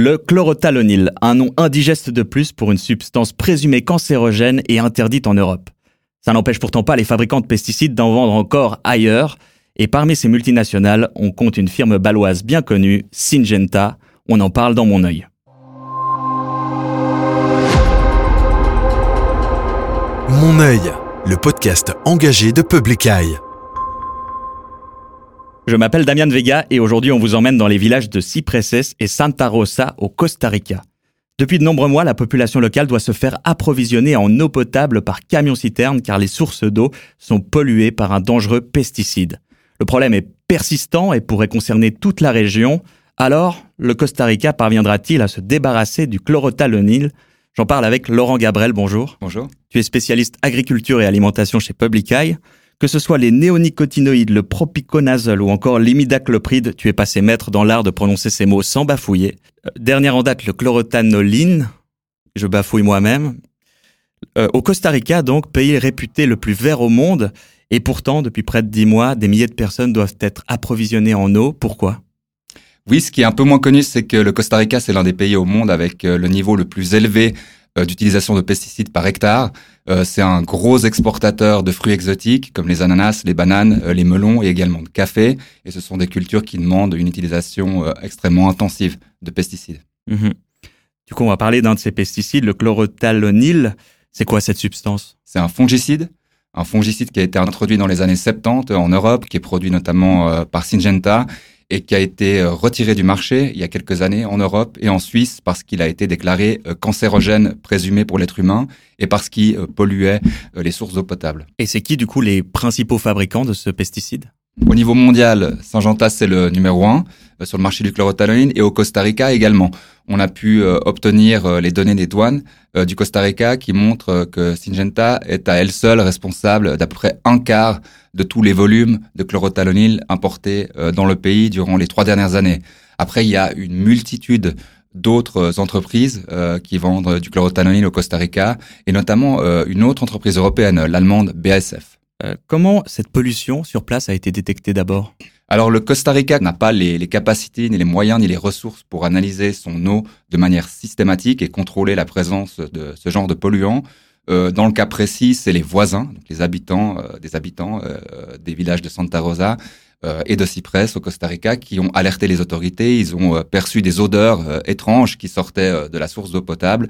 Le chlorothalonil, un nom indigeste de plus pour une substance présumée cancérogène et interdite en Europe. Ça n'empêche pourtant pas les fabricants de pesticides d'en vendre encore ailleurs, et parmi ces multinationales, on compte une firme baloise bien connue, Syngenta, on en parle dans mon œil. Mon œil, le podcast engagé de Public Eye. Je m'appelle Damian Vega et aujourd'hui on vous emmène dans les villages de Cipreses et Santa Rosa au Costa Rica. Depuis de nombreux mois, la population locale doit se faire approvisionner en eau potable par camion-citerne car les sources d'eau sont polluées par un dangereux pesticide. Le problème est persistant et pourrait concerner toute la région. Alors, le Costa Rica parviendra-t-il à se débarrasser du chlorothalonil? J'en parle avec Laurent Gabrel, bonjour. Bonjour. Tu es spécialiste agriculture et alimentation chez Public Eye. Que ce soit les néonicotinoïdes, le propiconazole ou encore l'imidaclopride, tu es passé maître dans l'art de prononcer ces mots sans bafouiller. Euh, dernière en date, le chlorotanoline. Je bafouille moi-même. Euh, au Costa Rica, donc, pays réputé le plus vert au monde, et pourtant, depuis près de dix mois, des milliers de personnes doivent être approvisionnées en eau. Pourquoi? Oui, ce qui est un peu moins connu, c'est que le Costa Rica, c'est l'un des pays au monde avec euh, le niveau le plus élevé d'utilisation de pesticides par hectare. Euh, c'est un gros exportateur de fruits exotiques comme les ananas, les bananes, euh, les melons et également de café. Et ce sont des cultures qui demandent une utilisation extrêmement intensive de pesticides. Mhm. Du coup, on va parler d'un de ces pesticides, le chlorothalonil. C'est quoi cette substance? C'est un fongicide un fongicide qui a été introduit dans les années 70 en Europe, qui est produit notamment par Syngenta et qui a été euh, retiré du marché il y a quelques années en Europe et en Suisse parce qu'il a été déclaré euh, cancérogène présumé pour l'être humain et parce qu'il euh, polluait les sources d'eau potable. Et c'est qui du coup les principaux fabricants de ce pesticide? Au niveau mondial, Syngenta c'est le numéro un sur le marché du chlorothalonil et au Costa Rica également. On a pu obtenir les données des douanes du Costa Rica qui montrent que Syngenta est à elle seule responsable d'à peu près un quart de tous les volumes de chlorothalonil importés euh, dans le pays durant les trois dernières années. Après, il y a une multitude d'autres entreprises euh, qui vendent du chlorothalonil au Costa Rica, et notamment euh, une autre entreprise européenne, l'allemande BASF. Comment cette pollution sur place a été détectée d'abord? Alors le Costa Rica n'a pas les, capacités, ni les moyens, ni les ressources pour analyser son eau de manière systématique et contrôler la présence de ce genre de polluants. Euh, dans le cas précis, c'est les voisins, donc les habitants, euh, des habitants euh, des villages de Santa Rosa et de Cypress au Costa Rica qui ont alerté les autorités. Ils ont perçu des odeurs étranges qui sortaient de la source d'eau potable.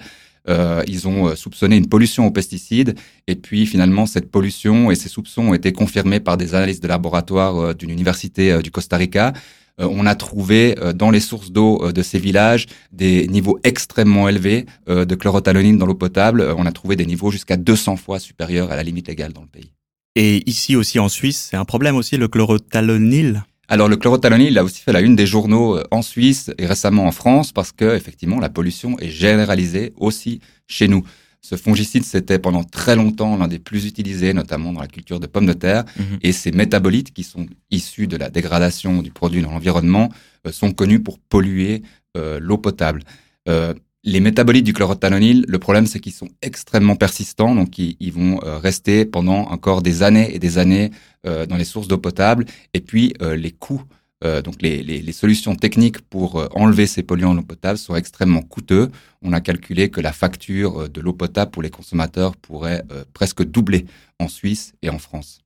Ils ont soupçonné une pollution aux pesticides et puis finalement cette pollution et ces soupçons ont été confirmés par des analystes de laboratoire d'une université du Costa Rica euh, on a trouvé euh, dans les sources d'eau euh, de ces villages des niveaux extrêmement élevés de chlorothalonine dans l'eau potable. On a trouvé des niveaux jusqu'à 200 fois supérieurs à la limite légale dans le pays. Et ici aussi en Suisse, c'est un problème aussi le chlorothalonil alors le chlorothalonil il a aussi fait la une des journaux en Suisse et récemment en France parce que effectivement la pollution est généralisée aussi chez nous. Ce fongicide, c'était pendant très longtemps l'un des plus utilisés, notamment dans la culture de pommes de terre. Mhm. Et ces métabolites, qui sont issus de la dégradation du produit dans l'environnement, euh, sont connus pour polluer euh, l'eau potable. Euh, les métabolites du chlorothalonil, le problème, c'est qu'ils sont extrêmement persistants, donc ils, vont rester pendant encore des années et des années dans les sources d'eau potable. Et puis, les coûts euh, donc les, les, solutions techniques pour euh, enlever ces polluants en eau potable sont extrêmement coûteux. On a calculé que la facture euh, de l'eau potable pour les consommateurs pourrait presque doubler en Suisse et en France.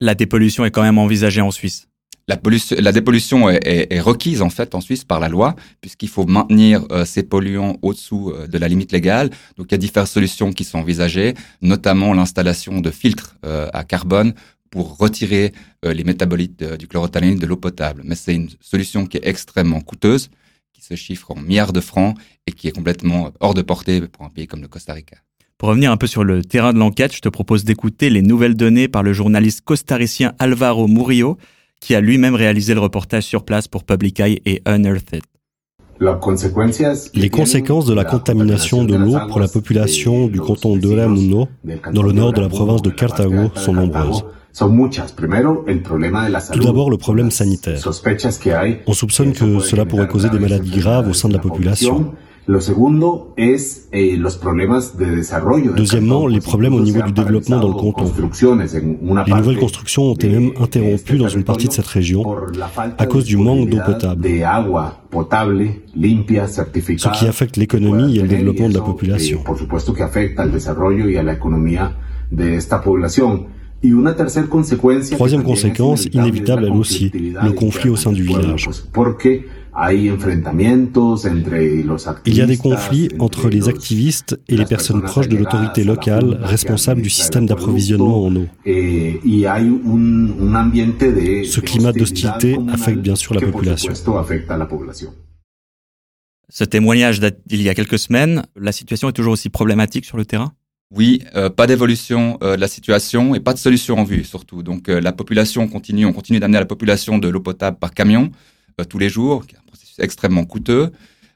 La dépollution est quand même envisagée en Suisse. La, pollution, la dépollution est, est, est, requise en fait en Suisse par la loi, puisqu'il faut maintenir ces polluants au-dessous de la limite légale. Donc il y a différentes solutions qui sont envisagées, notamment l'installation de filtres à carbone pour retirer euh, les métabolites du chlorothalonil de l'eau potable. Mais c'est une solution qui est extrêmement coûteuse, qui se chiffre en milliards de francs et qui est complètement hors de portée pour un pays comme le Costa Rica. Pour revenir un peu sur le terrain de l'enquête, je te propose d'écouter les nouvelles données par le journaliste costaricien Alvaro Murillo, qui a lui-même réalisé le reportage sur place pour Public Eye et Unearthed. Les conséquences de la contamination de l'eau pour la population du canton de Ramuno, dans le nord de la province de Cartago, sont nombreuses. Tout d'abord, le problème sanitaire. On soupçonne que cela pourrait causer des maladies graves au sein de la population. Deuxièmement, les problèmes au niveau du développement dans le canton. Les nouvelles constructions ont été même interrompues dans une partie de cette région à cause du manque d'eau potable, ce qui affecte l'économie et le développement de la population. Troisième conséquence, inévitable elle aussi, le conflit au sein du village. Il y a des conflits entre les activistes et les personnes proches de l'autorité locale responsable du système d'approvisionnement en eau. Ce climat d'hostilité affecte bien sûr la population. Ce témoignage date d'il y a quelques semaines. La situation est toujours aussi problématique sur le terrain? Oui, euh, pas d'évolution euh, de la situation et pas de solution en vue surtout. Donc euh, la population continue, on continue d'amener la population de l'eau potable par camion tous les jours, qui est un processus extrêmement coûteux.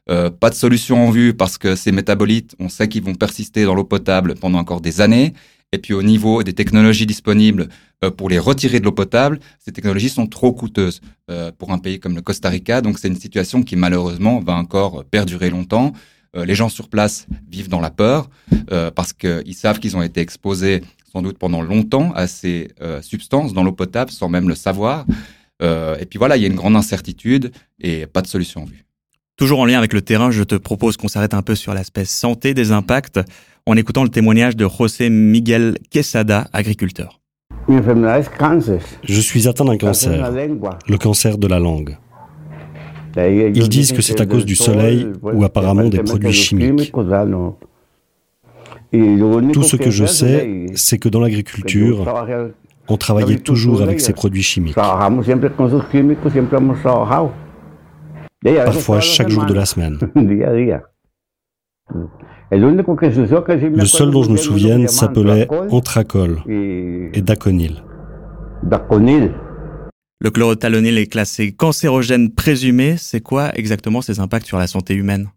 pas de solution en vue parce que ces métabolites, on sait qu'ils vont persister dans l'eau potable pendant encore des années. Et puis au niveau des technologies disponibles pour les retirer de l'eau potable, ces technologies sont trop coûteuses pour un pays comme le Costa Rica. Donc c'est une situation qui malheureusement va encore perdurer longtemps. Euh, les gens sur place vivent dans la peur euh, parce qu'ils savent qu'ils ont été exposés sans doute pendant longtemps à ces euh, substances dans l'eau potable sans même le savoir. Et puis voilà, il y a une grande incertitude et pas de solution en vue. Toujours en lien avec le terrain, je te propose qu'on s'arrête un peu sur l'aspect santé des impacts en écoutant le témoignage de José Miguel Quesada, agriculteur. Je suis atteint d'un cancer, le cancer de la langue. Ils disent que c'est à cause du soleil ou apparemment des produits chimiques. Tout ce que je sais, c'est que dans l'agriculture, on travaillait toujours avec ces produits chimiques. Parfois chaque jour de la semaine. Le seul dont je me souvienne s'appelait anthracol et daconil. Le chlorothalonil est classé cancérogène présumé. C'est quoi exactement ses impacts sur la santé humaine?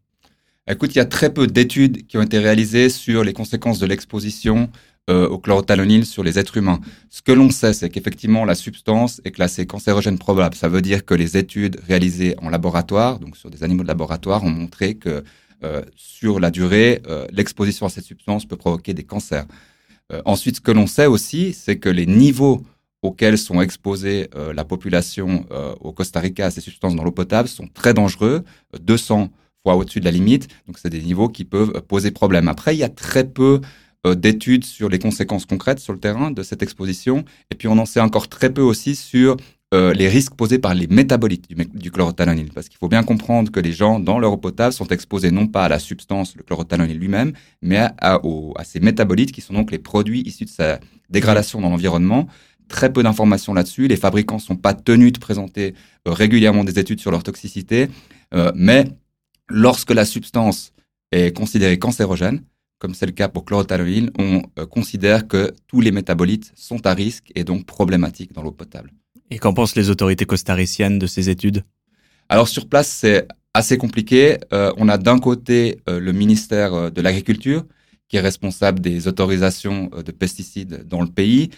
Écoute, il y a très peu d'études qui ont été réalisées sur les conséquences de l'exposition euh, au chlorothalonil sur les êtres humains. Ce que l'on sait, c'est qu'effectivement, la substance est classée cancérogène probable. Ça veut dire que les études réalisées en laboratoire, donc sur des animaux de laboratoire, ont montré que euh, sur la durée, euh, l'exposition à cette substance peut provoquer des cancers. ensuite, ce que l'on sait aussi, c'est que les niveaux auxquels sont exposées la population au Costa Rica à ces substances dans l'eau potable sont très dangereux, 200 fois au-dessus de la limite. Donc, c'est des niveaux qui peuvent poser problème. Après, il y a très peu d'études sur les conséquences concrètes sur le terrain de cette exposition. Et puis, on en sait encore très peu aussi sur les risques posés par les métabolites du, du chlorothalonil. Parce qu'il faut bien comprendre que les gens, dans leur eau potable, sont exposés non pas à la substance, le chlorothalonil lui-même, mais à, ces métabolites qui sont donc les produits issus de sa dégradation dans l'environnement très peu d'informations là-dessus. Les fabricants sont pas tenus de présenter euh, régulièrement des études sur leur toxicité, euh, mais lorsque la substance est considérée cancérogène, comme c'est le cas pour chlorothalonil, on euh, considère que tous les métabolites sont à risque et donc problématiques dans l'eau potable. Et qu'en pensent les autorités costariciennes de ces études? Alors sur place, c'est assez compliqué. on a d'un côté le ministère de l'Agriculture qui est responsable des autorisations de pesticides dans le pays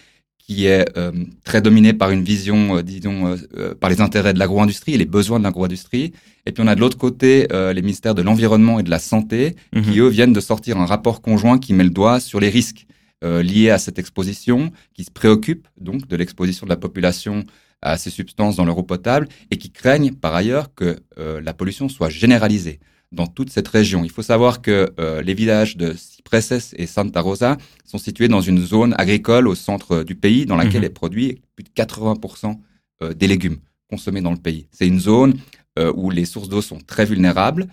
qui est euh, très dominé par une vision, euh, disons, euh, par les intérêts de l'agro-industrie et les besoins de l'agro-industrie. Et puis on a de l'autre côté les ministères de l'environnement et de la santé, mhm. qui eux viennent de sortir un rapport conjoint qui met le doigt sur les risques liés à cette exposition, qui se préoccupent donc de l'exposition de la population à ces substances dans l'eau potable et qui craignent par ailleurs que la pollution soit généralisée dans toute cette région. Il faut savoir que euh, les villages de Cipreses et Santa Rosa sont situés dans une zone agricole au centre du pays dans laquelle mhm. est produit plus de 80% euh, des légumes consommés dans le pays. C'est une zone euh, où les sources d'eau sont très vulnérables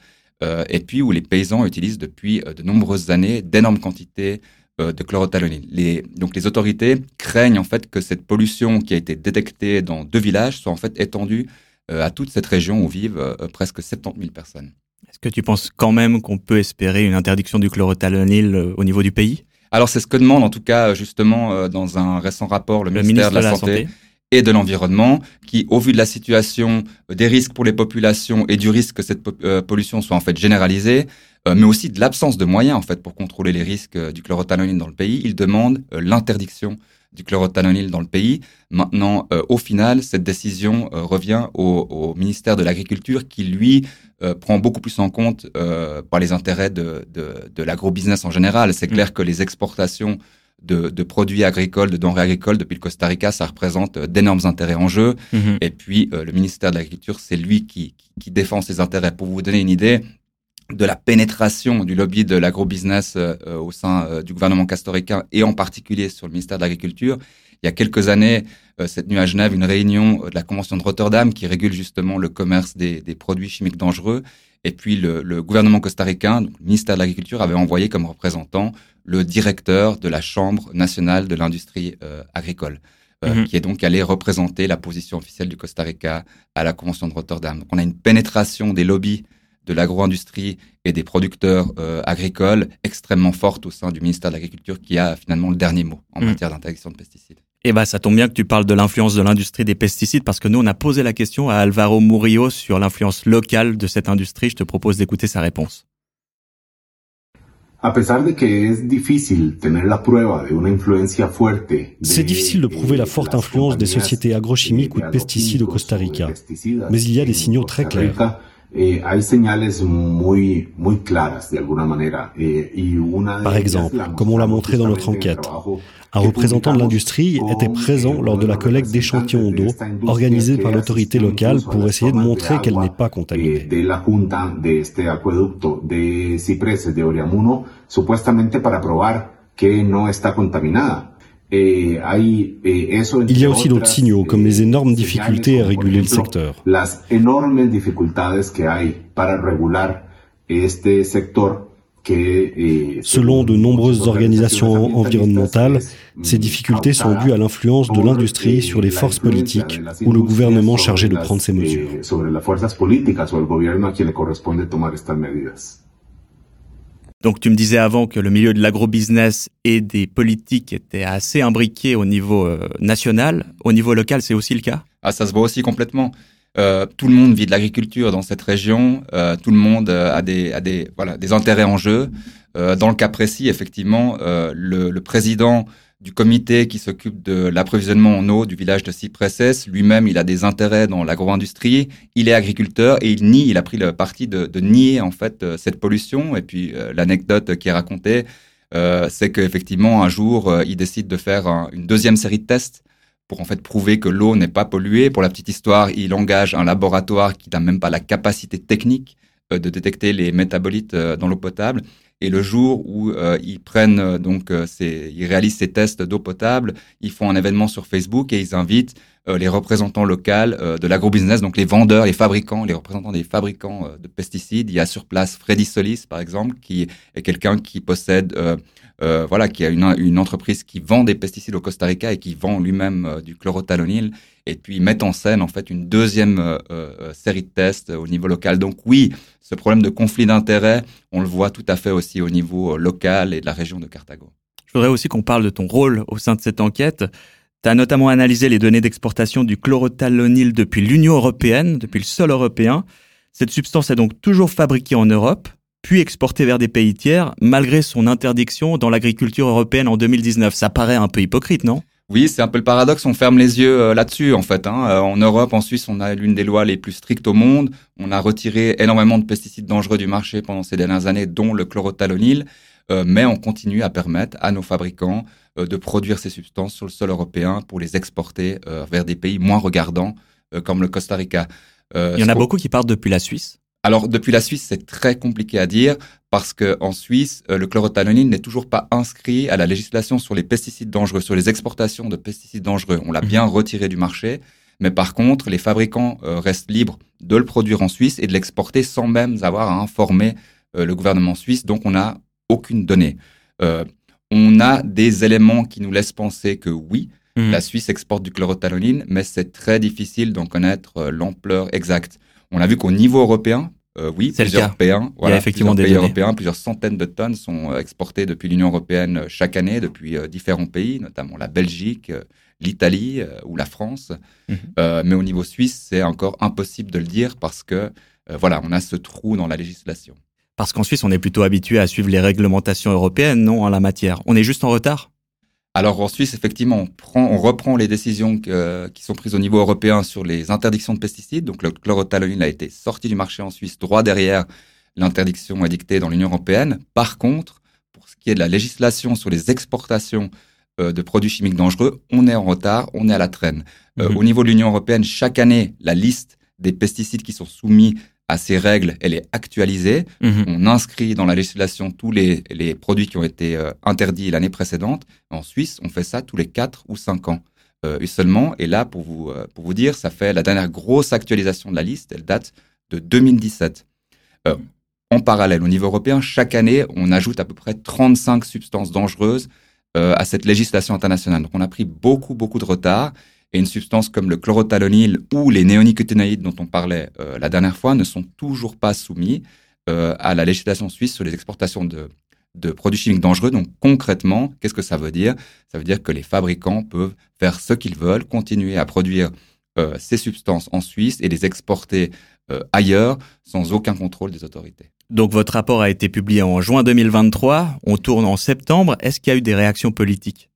et puis où les paysans utilisent depuis de nombreuses années d'énormes quantités de chlorothalonil. Les, donc les autorités craignent en fait que cette pollution qui a été détectée dans deux villages soit en fait étendue à toute cette région où vivent presque 70 000 personnes. Est-ce que tu penses quand même qu'on peut espérer une interdiction du chlorothalonil euh, au niveau du pays? Alors c'est ce que demande en tout cas justement euh, dans un récent rapport le, ministère de la, Santé, et de l'Environnement, qui au vu de la situation euh, des risques pour les populations et du risque que cette pollution soit en fait généralisée, mais aussi de l'absence de moyens en fait pour contrôler les risques du chlorothalonil dans le pays, il demande l'interdiction du chlorothalonil dans le pays. Maintenant, au final, cette décision revient au, ministère de l'Agriculture qui, lui, prend beaucoup plus en compte par les intérêts de, de, de l'agro-business en général. C'est clair mm. que les exportations de, produits agricoles, de denrées agricoles depuis le Costa Rica, ça représente euh, d'énormes intérêts en jeu. Mhm. Et puis, euh, le ministère de l'Agriculture, c'est lui qui, qui, défend ses intérêts. Pour vous donner une idée de la pénétration du lobby de l'agrobusiness euh, au sein du gouvernement castoricain et en particulier sur le ministère de l'Agriculture, il y a quelques années, cette nuit à Genève, une réunion de la Convention de Rotterdam qui régule justement le commerce des, des produits chimiques dangereux. Et puis le, le gouvernement costaricain, le ministère de l'Agriculture, avait envoyé comme représentant le directeur de la Chambre nationale de l'industrie euh, agricole, euh, mhm. qui est donc allé représenter la position officielle du Costa Rica à la Convention de Rotterdam. Donc on a une pénétration des lobbies de l'agro-industrie et des producteurs euh, agricoles extrêmement forte au sein du ministère de l'Agriculture qui a finalement le dernier mot en mhm. matière d'interdiction de pesticides. Eh ben, ça tombe bien que tu parles de l'influence de l'industrie des pesticides parce que nous, on a posé la question à Alvaro Murillo sur l'influence locale de cette industrie. Je te propose d'écouter sa réponse. C'est difficile de prouver la forte influence des sociétés agrochimiques ou de pesticides au Costa Rica, mais il y a des signaux très clairs. Eh, Par exemple, comme on l'a montré dans notre enquête, un représentant de l'industrie était présent lors de la collecte d'échantillons d'eau organisée par l'autorité locale pour essayer de montrer qu'elle n'est pas contaminée. Eh, eh, Il y a aussi d'autres signaux, comme les énormes difficultés à réguler le secteur. Eh, Selon de nombreuses organisations environnementales, ces difficultés sont dues à l'influence de l'industrie sur les forces politiques ou le gouvernement chargé de prendre ces mesures. Donc tu me disais avant que le milieu de l'agrobusiness et des politiques étaient assez imbriqués au niveau euh, national. Au niveau local, c'est aussi le cas? Ah, ça se voit aussi complètement. Euh, tout le monde vit de l'agriculture dans cette région. Euh, tout le monde a des, a des, voilà, des intérêts en jeu. dans le cas précis, effectivement, le, le président du comité qui s'occupe de l'approvisionnement en eau du village de Cypresses. Lui-même, il a des intérêts dans l'agro-industrie. Il est agriculteur et il nie, il a pris le parti de, de nier en fait euh, cette pollution. Et puis euh, l'anecdote qui est racontée, euh, c'est qu'effectivement un jour, euh, il décide de faire une deuxième série de tests pour en fait prouver que l'eau n'est pas polluée. Pour la petite histoire, il engage un laboratoire qui n'a même pas la capacité technique de détecter les métabolites dans l'eau potable. Et le jour où euh, ils prennent euh, donc euh, ces, ils réalisent ces tests d'eau potable, ils font un événement sur Facebook et ils invitent les représentants locaux de l'agrobusiness, donc les vendeurs, les fabricants, les représentants des fabricants de pesticides. Il y a sur place Freddy Solis, par exemple, qui est quelqu'un qui possède voilà, qui a une, une, entreprise qui vend des pesticides au Costa Rica et qui vend lui-même du chlorothalonil et puis mettent en scène en fait une deuxième euh, euh, série de tests au niveau local. Donc oui, ce problème de conflit d'intérêts, on le voit tout à fait aussi au niveau euh, local et de la région de Carthago. Je voudrais aussi qu'on parle de ton rôle au sein de cette enquête. Tu as notamment analysé les données d'exportation du chlorothalonil depuis l'Union européenne, depuis le sol européen. Cette substance est donc toujours fabriquée en Europe, puis exportée vers des pays tiers, malgré son interdiction dans l'agriculture européenne en 2019. Ça paraît un peu hypocrite, non? Oui, c'est un peu le paradoxe. On ferme les yeux euh, là-dessus, en fait. Hein. Euh, en Europe, en Suisse, on a l'une des lois les plus strictes au monde. On a retiré énormément de pesticides dangereux du marché pendant ces dernières années, dont le chlorothalonil. Euh, mais on continue à permettre à nos fabricants de produire ces substances sur le sol européen pour les exporter vers des pays moins regardants, comme le Costa Rica. Il y en a beaucoup qui partent depuis la Suisse. Alors depuis la Suisse, c'est très compliqué à dire parce que en Suisse, euh, le chlorothalonil n'est toujours pas inscrit à la législation sur les pesticides dangereux, sur les exportations de pesticides dangereux. On l'a mhm. bien retiré du marché, mais par contre, les fabricants euh, restent libres de le produire en Suisse et de l'exporter sans même avoir à informer euh, le gouvernement suisse. Donc on n'a aucune donnée. on a des éléments qui nous laissent penser que oui, mhm. la Suisse exporte du chlorothalonil, mais c'est très difficile d'en connaître l'ampleur exacte. On a vu qu'au niveau européen, euh, oui, plusieurs européens, voilà, effectivement plusieurs pays européens, plusieurs centaines de tonnes sont euh, exportées depuis l'Union européenne euh, chaque année, depuis différents pays, notamment la Belgique, l'Italie ou la France. Mhm. mais au niveau suisse, c'est encore impossible de le dire parce que voilà, on a ce trou dans la législation. Parce qu'en Suisse, on est plutôt habitué à suivre les réglementations européennes, non, en la matière. On est juste en retard? Alors en Suisse, effectivement, on, prend, on reprend les décisions qui sont prises au niveau européen sur les interdictions de pesticides. Donc le chlorothalonil a été sorti du marché en Suisse droit derrière l'interdiction édictée dans l'Union européenne. Par contre, pour ce qui est de la législation sur les exportations euh, de produits chimiques dangereux, on est en retard, on est à la traîne. Euh, mhm. Au niveau de l'Union européenne, chaque année, la liste des pesticides qui sont soumis à ces règles, elle est actualisée. Mhm. On inscrit dans la législation tous les, les produits qui ont été euh, interdits l'année précédente. En Suisse, on fait ça tous les 4 ou 5 ans euh, seulement. Et là, pour vous, euh, pour vous dire, ça fait la dernière grosse actualisation de la liste, elle date de 2017. en parallèle, au niveau européen, chaque année, on ajoute à peu près 35 substances dangereuses à cette législation internationale. Donc on a pris beaucoup, beaucoup de retard et une substance comme le chlorothalonil ou les néonicotinoïdes dont on parlait euh, la dernière fois ne sont toujours pas soumis euh, à la législation suisse sur les exportations de, de produits chimiques dangereux. Donc concrètement, qu'est-ce que ça veut dire? Ça veut dire que les fabricants peuvent faire ce qu'ils veulent, continuer à produire euh, ces substances en Suisse et les exporter ailleurs sans aucun contrôle des autorités. Donc votre rapport a été publié en juin 2023, on tourne en septembre. Est-ce qu'il y a eu des réactions politiques?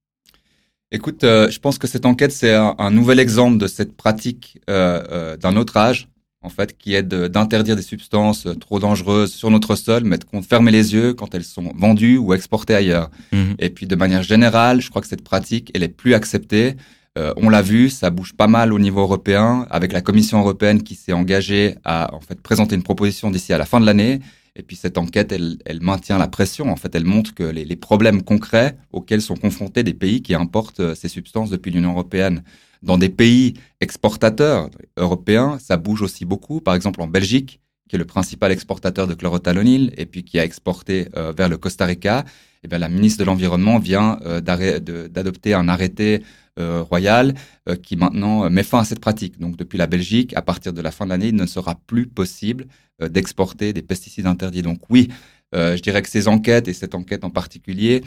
Écoute, euh, je pense que cette enquête, c'est un, nouvel exemple de cette pratique euh, euh, d'un autre âge, en fait, qui est d'interdire des substances trop dangereuses sur notre sol, mais de fermer les yeux quand elles sont vendues ou exportées ailleurs. Mhm. Et puis, de manière générale, je crois que cette pratique, elle est plus acceptée. on l'a vu, ça bouge pas mal au niveau européen, avec la Commission européenne qui s'est engagée à en fait présenter une proposition d'ici à la fin de l'année et puis cette enquête, elle, maintient la pression. En fait, elle montre que les, les, problèmes concrets auxquels sont confrontés des pays qui importent euh, ces substances depuis l'Union européenne. Dans des pays exportateurs européens, ça bouge aussi beaucoup. Par exemple, en Belgique, qui est le principal exportateur de chlorothalonil et puis qui a exporté euh, vers le Costa Rica, eh bien, la ministre de l'Environnement vient euh, d'adopter un arrêté euh, royal qui maintenant met fin à cette pratique. Donc depuis la Belgique, à partir de la fin de l'année, il ne sera plus possible d'exporter des pesticides interdits. Donc oui, je dirais que ces enquêtes et cette enquête en particulier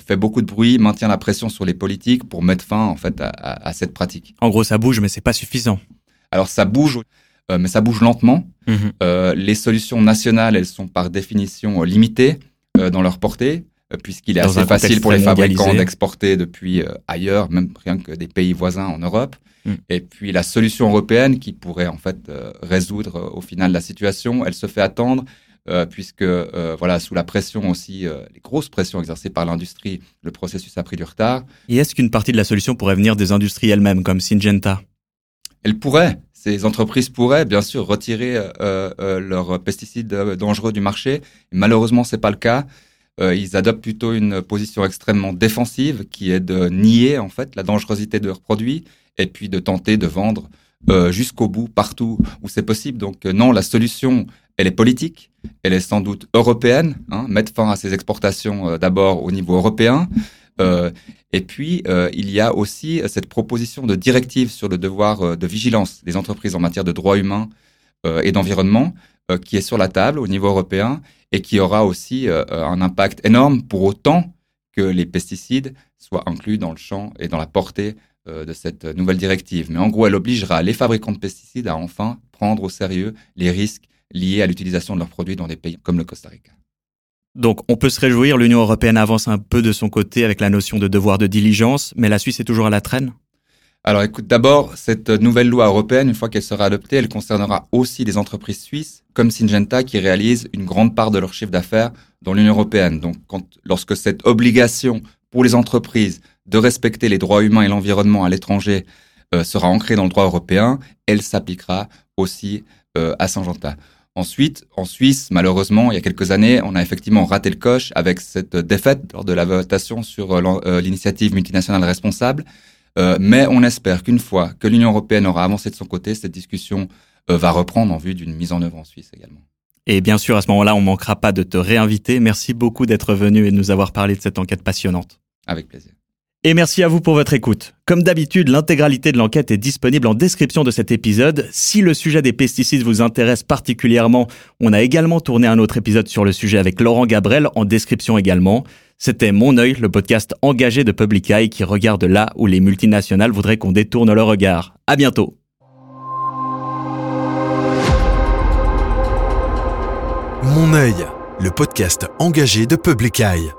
fait beaucoup de bruit, maintient la pression sur les politiques pour mettre fin en fait à, à cette pratique. En gros, ça bouge, mais c'est pas suffisant. Alors ça bouge. Euh, mais ça bouge lentement. Mhm. Euh, les solutions nationales, elles sont par définition euh, limitées dans leur portée, puisqu'il est assez facile pour les fabricants d'exporter depuis ailleurs, même rien que des pays voisins en Europe. Mm. Et puis la solution européenne qui pourrait en fait résoudre au final la situation, elle se fait attendre. puisque voilà sous la pression aussi, les grosses pressions exercées par l'industrie, le processus a pris du retard. Et est-ce qu'une partie de la solution pourrait venir des industries elles-mêmes, comme Syngenta? Elle pourrait, ces entreprises pourraient bien sûr retirer euh, euh, leurs pesticides euh, dangereux du marché. Malheureusement, c'est pas le cas. ils adoptent plutôt une position extrêmement défensive, qui est de nier en fait la dangerosité de leurs produits et puis de tenter de vendre jusqu'au bout partout où c'est possible. Donc non, la solution, elle est politique, elle est sans doute européenne. Hein, mettre fin à ces exportations d'abord au niveau européen. Euh, et puis, euh, il y a aussi euh, cette proposition de directive sur le devoir de vigilance des entreprises en matière de droits humains et d'environnement qui est sur la table au niveau européen et qui aura aussi un impact énorme pour autant que les pesticides soient inclus dans le champ et dans la portée de cette nouvelle directive. Mais en gros, elle obligera les fabricants de pesticides à enfin prendre au sérieux les risques liés à l'utilisation de leurs produits dans des pays comme le Costa Rica. Donc on peut se réjouir, l'Union européenne avance un peu de son côté avec la notion de devoir de diligence, mais la Suisse est toujours à la traîne alors écoute, d'abord, cette nouvelle loi européenne, une fois qu'elle sera adoptée, elle concernera aussi les entreprises suisses comme Syngenta qui réalisent une grande part de leur chiffre d'affaires dans l'Union européenne. Donc lorsque cette obligation pour les entreprises de respecter les droits humains et l'environnement à l'étranger euh, sera ancrée dans le droit européen, elle s'appliquera aussi euh, à Syngenta. Ensuite, en Suisse, malheureusement, il y a quelques années, on a effectivement raté le coche avec cette défaite lors de la votation sur euh, euh, l'initiative multinationale responsable. Euh, mais on espère qu'une fois que l'Union européenne aura avancé de son côté, cette discussion va reprendre en vue d'une mise en œuvre en Suisse également. Et bien sûr, à ce moment-là, on manquera pas de te réinviter. Merci beaucoup d'être venu et de nous avoir parlé de cette enquête passionnante. Avec plaisir. Et merci à vous pour votre écoute. Comme d'habitude, l'intégralité de l'enquête est disponible en description de cet épisode. Si le sujet des pesticides vous intéresse particulièrement, on a également tourné un autre épisode sur le sujet avec Laurent Gabrel en description également. C'était Mon œil, le podcast engagé de Public Eye qui regarde là où les multinationales voudraient qu'on détourne le regard. À bientôt. Mon œil, le podcast engagé de Public Eye.